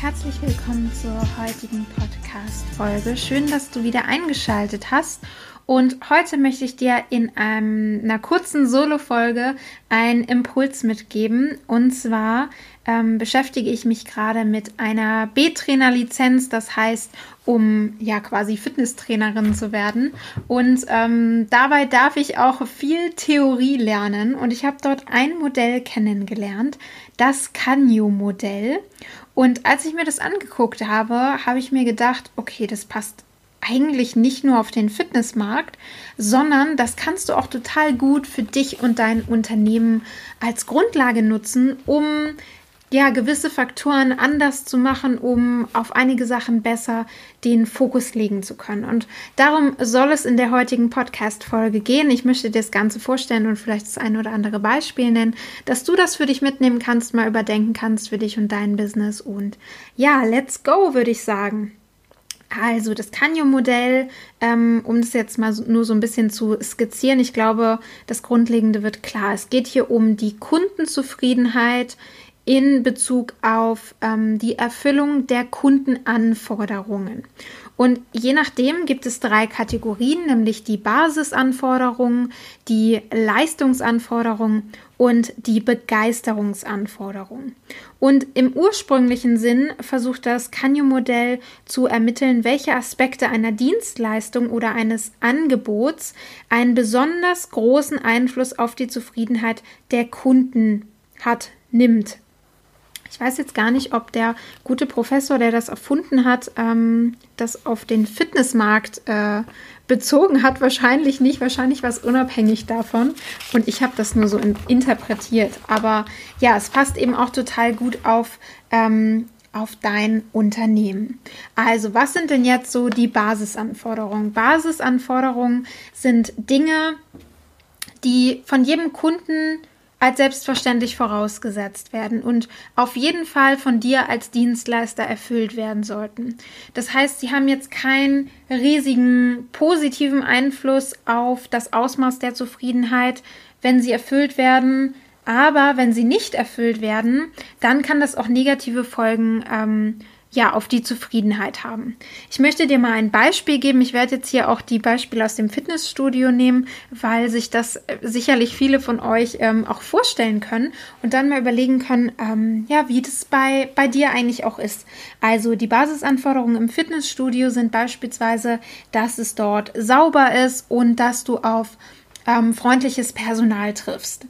Herzlich willkommen zur heutigen Podcast-Folge. Schön, dass du wieder eingeschaltet hast und heute möchte ich dir in ähm, einer kurzen Solo-Folge einen Impuls mitgeben. Und zwar ähm, beschäftige ich mich gerade mit einer B-Trainer-Lizenz, das heißt, um ja quasi Fitnesstrainerin zu werden. Und ähm, dabei darf ich auch viel Theorie lernen. Und ich habe dort ein Modell kennengelernt, das Canyo-Modell. Und als ich mir das angeguckt habe, habe ich mir gedacht, okay, das passt eigentlich nicht nur auf den Fitnessmarkt, sondern das kannst du auch total gut für dich und dein Unternehmen als Grundlage nutzen, um ja gewisse Faktoren anders zu machen, um auf einige Sachen besser den Fokus legen zu können. Und darum soll es in der heutigen Podcast-Folge gehen. Ich möchte dir das Ganze vorstellen und vielleicht das eine oder andere Beispiel nennen, dass du das für dich mitnehmen kannst, mal überdenken kannst für dich und dein Business. Und ja, let's go, würde ich sagen. Also das Canyon-Modell, ähm, um das jetzt mal so, nur so ein bisschen zu skizzieren, ich glaube, das Grundlegende wird klar. Es geht hier um die Kundenzufriedenheit in Bezug auf ähm, die Erfüllung der Kundenanforderungen. Und je nachdem gibt es drei Kategorien, nämlich die Basisanforderungen, die Leistungsanforderungen und die Begeisterungsanforderungen. Und im ursprünglichen Sinn versucht das Canyon-Modell zu ermitteln, welche Aspekte einer Dienstleistung oder eines Angebots einen besonders großen Einfluss auf die Zufriedenheit der Kunden hat, nimmt. Ich weiß jetzt gar nicht, ob der gute Professor, der das erfunden hat, ähm, das auf den Fitnessmarkt äh, bezogen hat. Wahrscheinlich nicht, wahrscheinlich war es unabhängig davon. Und ich habe das nur so in, interpretiert. Aber ja, es passt eben auch total gut auf, ähm, auf dein Unternehmen. Also, was sind denn jetzt so die Basisanforderungen? Basisanforderungen sind Dinge, die von jedem Kunden als selbstverständlich vorausgesetzt werden und auf jeden Fall von dir als Dienstleister erfüllt werden sollten. Das heißt, sie haben jetzt keinen riesigen positiven Einfluss auf das Ausmaß der Zufriedenheit, wenn sie erfüllt werden. Aber wenn sie nicht erfüllt werden, dann kann das auch negative Folgen ähm, ja, auf die Zufriedenheit haben. Ich möchte dir mal ein Beispiel geben. Ich werde jetzt hier auch die Beispiele aus dem Fitnessstudio nehmen, weil sich das äh, sicherlich viele von euch ähm, auch vorstellen können und dann mal überlegen können, ähm, ja, wie das bei, bei dir eigentlich auch ist. Also die Basisanforderungen im Fitnessstudio sind beispielsweise, dass es dort sauber ist und dass du auf ähm, freundliches Personal triffst.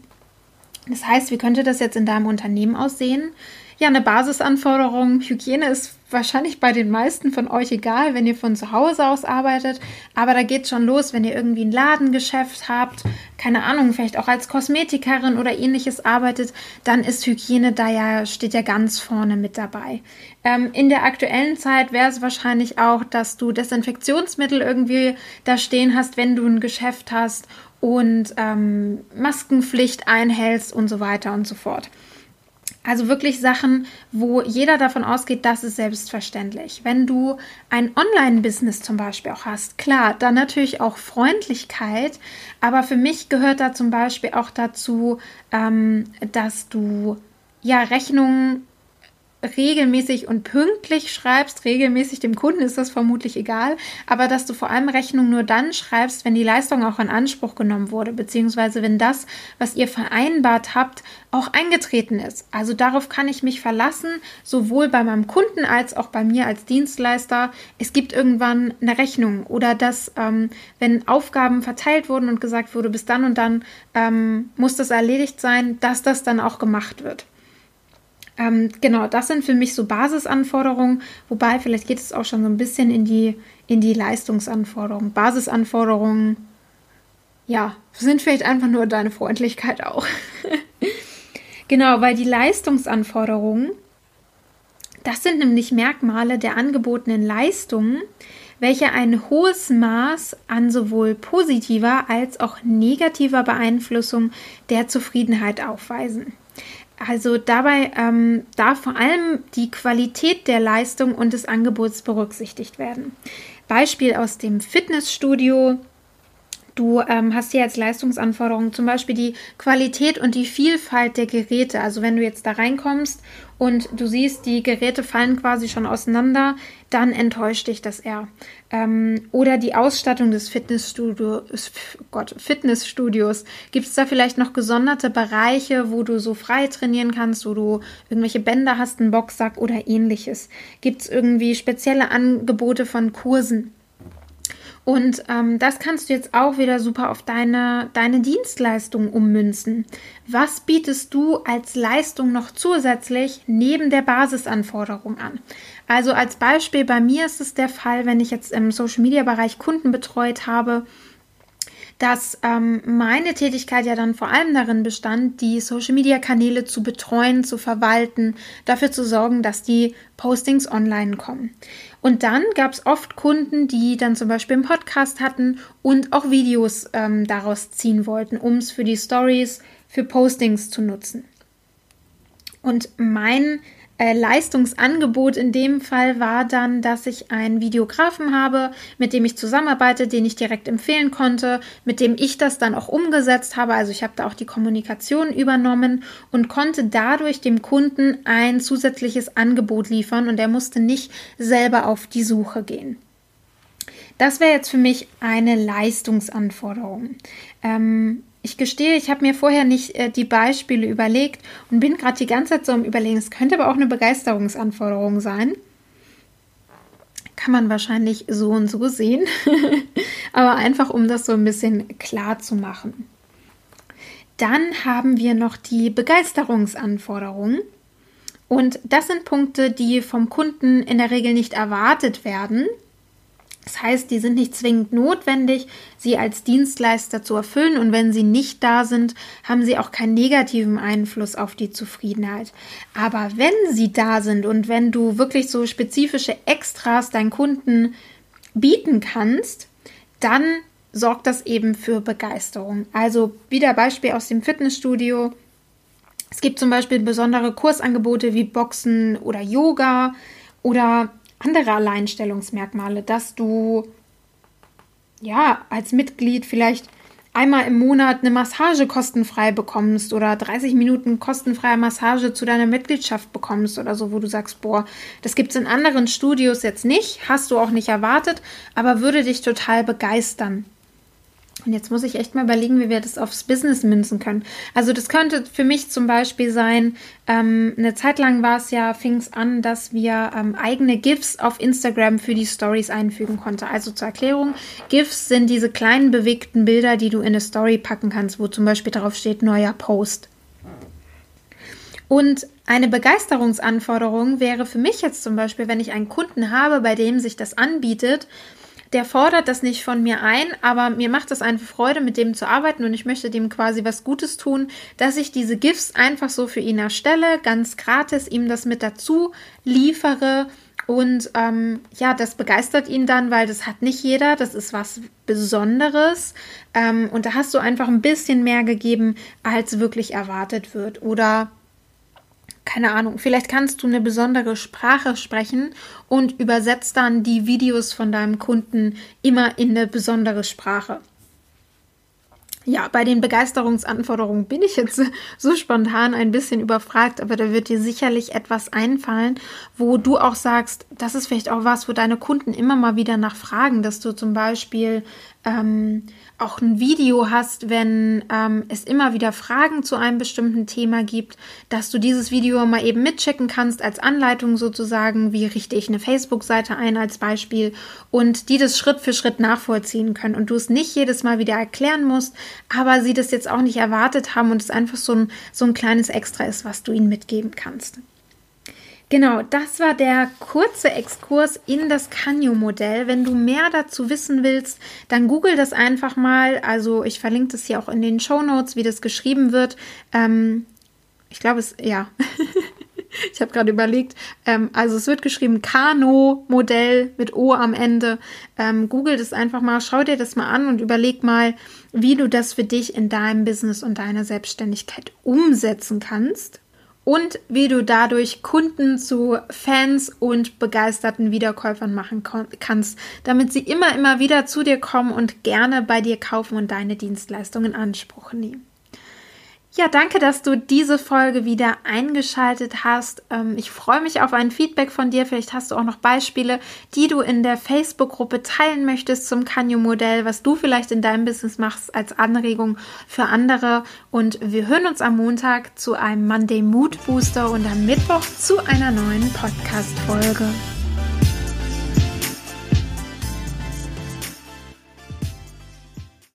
Das heißt, wie könnte das jetzt in deinem Unternehmen aussehen? Ja, eine Basisanforderung. Hygiene ist wahrscheinlich bei den meisten von euch egal, wenn ihr von zu Hause aus arbeitet. Aber da geht schon los, wenn ihr irgendwie ein Ladengeschäft habt, keine Ahnung, vielleicht auch als Kosmetikerin oder ähnliches arbeitet, dann ist Hygiene da ja, steht ja ganz vorne mit dabei. Ähm, in der aktuellen Zeit wäre es wahrscheinlich auch, dass du Desinfektionsmittel irgendwie da stehen hast, wenn du ein Geschäft hast und ähm, Maskenpflicht einhältst und so weiter und so fort. Also wirklich Sachen, wo jeder davon ausgeht, das ist selbstverständlich. Wenn du ein Online-Business zum Beispiel auch hast, klar, dann natürlich auch Freundlichkeit, aber für mich gehört da zum Beispiel auch dazu, ähm, dass du ja Rechnungen regelmäßig und pünktlich schreibst, regelmäßig dem Kunden ist das vermutlich egal, aber dass du vor allem Rechnung nur dann schreibst, wenn die Leistung auch in Anspruch genommen wurde, beziehungsweise wenn das, was ihr vereinbart habt, auch eingetreten ist. Also darauf kann ich mich verlassen, sowohl bei meinem Kunden als auch bei mir als Dienstleister. Es gibt irgendwann eine Rechnung oder dass, ähm, wenn Aufgaben verteilt wurden und gesagt wurde, bis dann und dann ähm, muss das erledigt sein, dass das dann auch gemacht wird. Ähm, genau, das sind für mich so Basisanforderungen, wobei vielleicht geht es auch schon so ein bisschen in die, in die Leistungsanforderungen. Basisanforderungen, ja, sind vielleicht einfach nur deine Freundlichkeit auch. genau, weil die Leistungsanforderungen, das sind nämlich Merkmale der angebotenen Leistungen, welche ein hohes Maß an sowohl positiver als auch negativer Beeinflussung der Zufriedenheit aufweisen. Also dabei ähm, darf vor allem die Qualität der Leistung und des Angebots berücksichtigt werden. Beispiel aus dem Fitnessstudio. Du ähm, hast hier als Leistungsanforderung zum Beispiel die Qualität und die Vielfalt der Geräte. Also wenn du jetzt da reinkommst und du siehst, die Geräte fallen quasi schon auseinander, dann enttäuscht dich das eher. Ähm, oder die Ausstattung des Fitnessstudios, Gott, Fitnessstudios. Gibt es da vielleicht noch gesonderte Bereiche, wo du so frei trainieren kannst, wo du irgendwelche Bänder hast, einen Boxsack oder ähnliches? Gibt es irgendwie spezielle Angebote von Kursen? Und ähm, das kannst du jetzt auch wieder super auf deine, deine Dienstleistung ummünzen. Was bietest du als Leistung noch zusätzlich neben der Basisanforderung an? Also als Beispiel bei mir ist es der Fall, wenn ich jetzt im Social-Media-Bereich Kunden betreut habe, dass ähm, meine Tätigkeit ja dann vor allem darin bestand, die Social-Media-Kanäle zu betreuen, zu verwalten, dafür zu sorgen, dass die Postings online kommen. Und dann gab es oft Kunden, die dann zum Beispiel einen Podcast hatten und auch Videos ähm, daraus ziehen wollten, um es für die Stories, für Postings zu nutzen. Und mein äh, Leistungsangebot in dem Fall war dann, dass ich einen Videografen habe, mit dem ich zusammenarbeite, den ich direkt empfehlen konnte, mit dem ich das dann auch umgesetzt habe. Also ich habe da auch die Kommunikation übernommen und konnte dadurch dem Kunden ein zusätzliches Angebot liefern und er musste nicht selber auf die Suche gehen. Das wäre jetzt für mich eine Leistungsanforderung. Ähm, ich gestehe, ich habe mir vorher nicht äh, die Beispiele überlegt und bin gerade die ganze Zeit so am Überlegen. Es könnte aber auch eine Begeisterungsanforderung sein. Kann man wahrscheinlich so und so sehen. aber einfach, um das so ein bisschen klar zu machen. Dann haben wir noch die Begeisterungsanforderungen. Und das sind Punkte, die vom Kunden in der Regel nicht erwartet werden, das heißt, die sind nicht zwingend notwendig, sie als Dienstleister zu erfüllen und wenn sie nicht da sind, haben sie auch keinen negativen Einfluss auf die Zufriedenheit. Aber wenn sie da sind und wenn du wirklich so spezifische Extras deinen Kunden bieten kannst, dann sorgt das eben für Begeisterung. Also wieder Beispiel aus dem Fitnessstudio. Es gibt zum Beispiel besondere Kursangebote wie Boxen oder Yoga oder andere Alleinstellungsmerkmale, dass du ja als Mitglied vielleicht einmal im Monat eine Massage kostenfrei bekommst oder 30 Minuten kostenfreie Massage zu deiner Mitgliedschaft bekommst oder so, wo du sagst, boah, das gibt es in anderen Studios jetzt nicht, hast du auch nicht erwartet, aber würde dich total begeistern. Und jetzt muss ich echt mal überlegen, wie wir das aufs Business münzen können. Also das könnte für mich zum Beispiel sein, ähm, eine Zeit lang war es ja, fing es an, dass wir ähm, eigene GIFs auf Instagram für die Stories einfügen konnten. Also zur Erklärung, GIFs sind diese kleinen bewegten Bilder, die du in eine Story packen kannst, wo zum Beispiel darauf steht, neuer Post. Und eine Begeisterungsanforderung wäre für mich jetzt zum Beispiel, wenn ich einen Kunden habe, bei dem sich das anbietet, der fordert das nicht von mir ein, aber mir macht es eine Freude, mit dem zu arbeiten und ich möchte dem quasi was Gutes tun, dass ich diese GIFs einfach so für ihn erstelle, ganz gratis ihm das mit dazu liefere. Und ähm, ja, das begeistert ihn dann, weil das hat nicht jeder, das ist was Besonderes. Ähm, und da hast du einfach ein bisschen mehr gegeben, als wirklich erwartet wird. Oder keine Ahnung, vielleicht kannst du eine besondere Sprache sprechen und übersetzt dann die Videos von deinem Kunden immer in eine besondere Sprache. Ja, bei den Begeisterungsanforderungen bin ich jetzt so spontan ein bisschen überfragt, aber da wird dir sicherlich etwas einfallen, wo du auch sagst, das ist vielleicht auch was, wo deine Kunden immer mal wieder nachfragen, dass du zum Beispiel ähm, auch ein Video hast, wenn ähm, es immer wieder Fragen zu einem bestimmten Thema gibt, dass du dieses Video mal eben mitchecken kannst als Anleitung sozusagen, wie richte ich eine Facebook-Seite ein als Beispiel und die das Schritt für Schritt nachvollziehen können und du es nicht jedes Mal wieder erklären musst, aber sie das jetzt auch nicht erwartet haben und es einfach so ein, so ein kleines Extra ist, was du ihnen mitgeben kannst. Genau, das war der kurze Exkurs in das Canyo-Modell. Wenn du mehr dazu wissen willst, dann google das einfach mal. Also ich verlinke das hier auch in den Show Notes, wie das geschrieben wird. Ähm, ich glaube es, ja. ich habe gerade überlegt. Ähm, also es wird geschrieben Kano-Modell mit O am Ende. Ähm, google das einfach mal, schau dir das mal an und überleg mal, wie du das für dich in deinem Business und deiner Selbstständigkeit umsetzen kannst und wie du dadurch Kunden zu Fans und begeisterten Wiederkäufern machen kannst, damit sie immer, immer wieder zu dir kommen und gerne bei dir kaufen und deine Dienstleistungen in Anspruch nehmen. Ja, danke, dass du diese Folge wieder eingeschaltet hast. Ähm, ich freue mich auf ein Feedback von dir. Vielleicht hast du auch noch Beispiele, die du in der Facebook-Gruppe teilen möchtest zum Canyo-Modell, was du vielleicht in deinem Business machst als Anregung für andere. Und wir hören uns am Montag zu einem Monday Mood Booster und am Mittwoch zu einer neuen Podcast-Folge.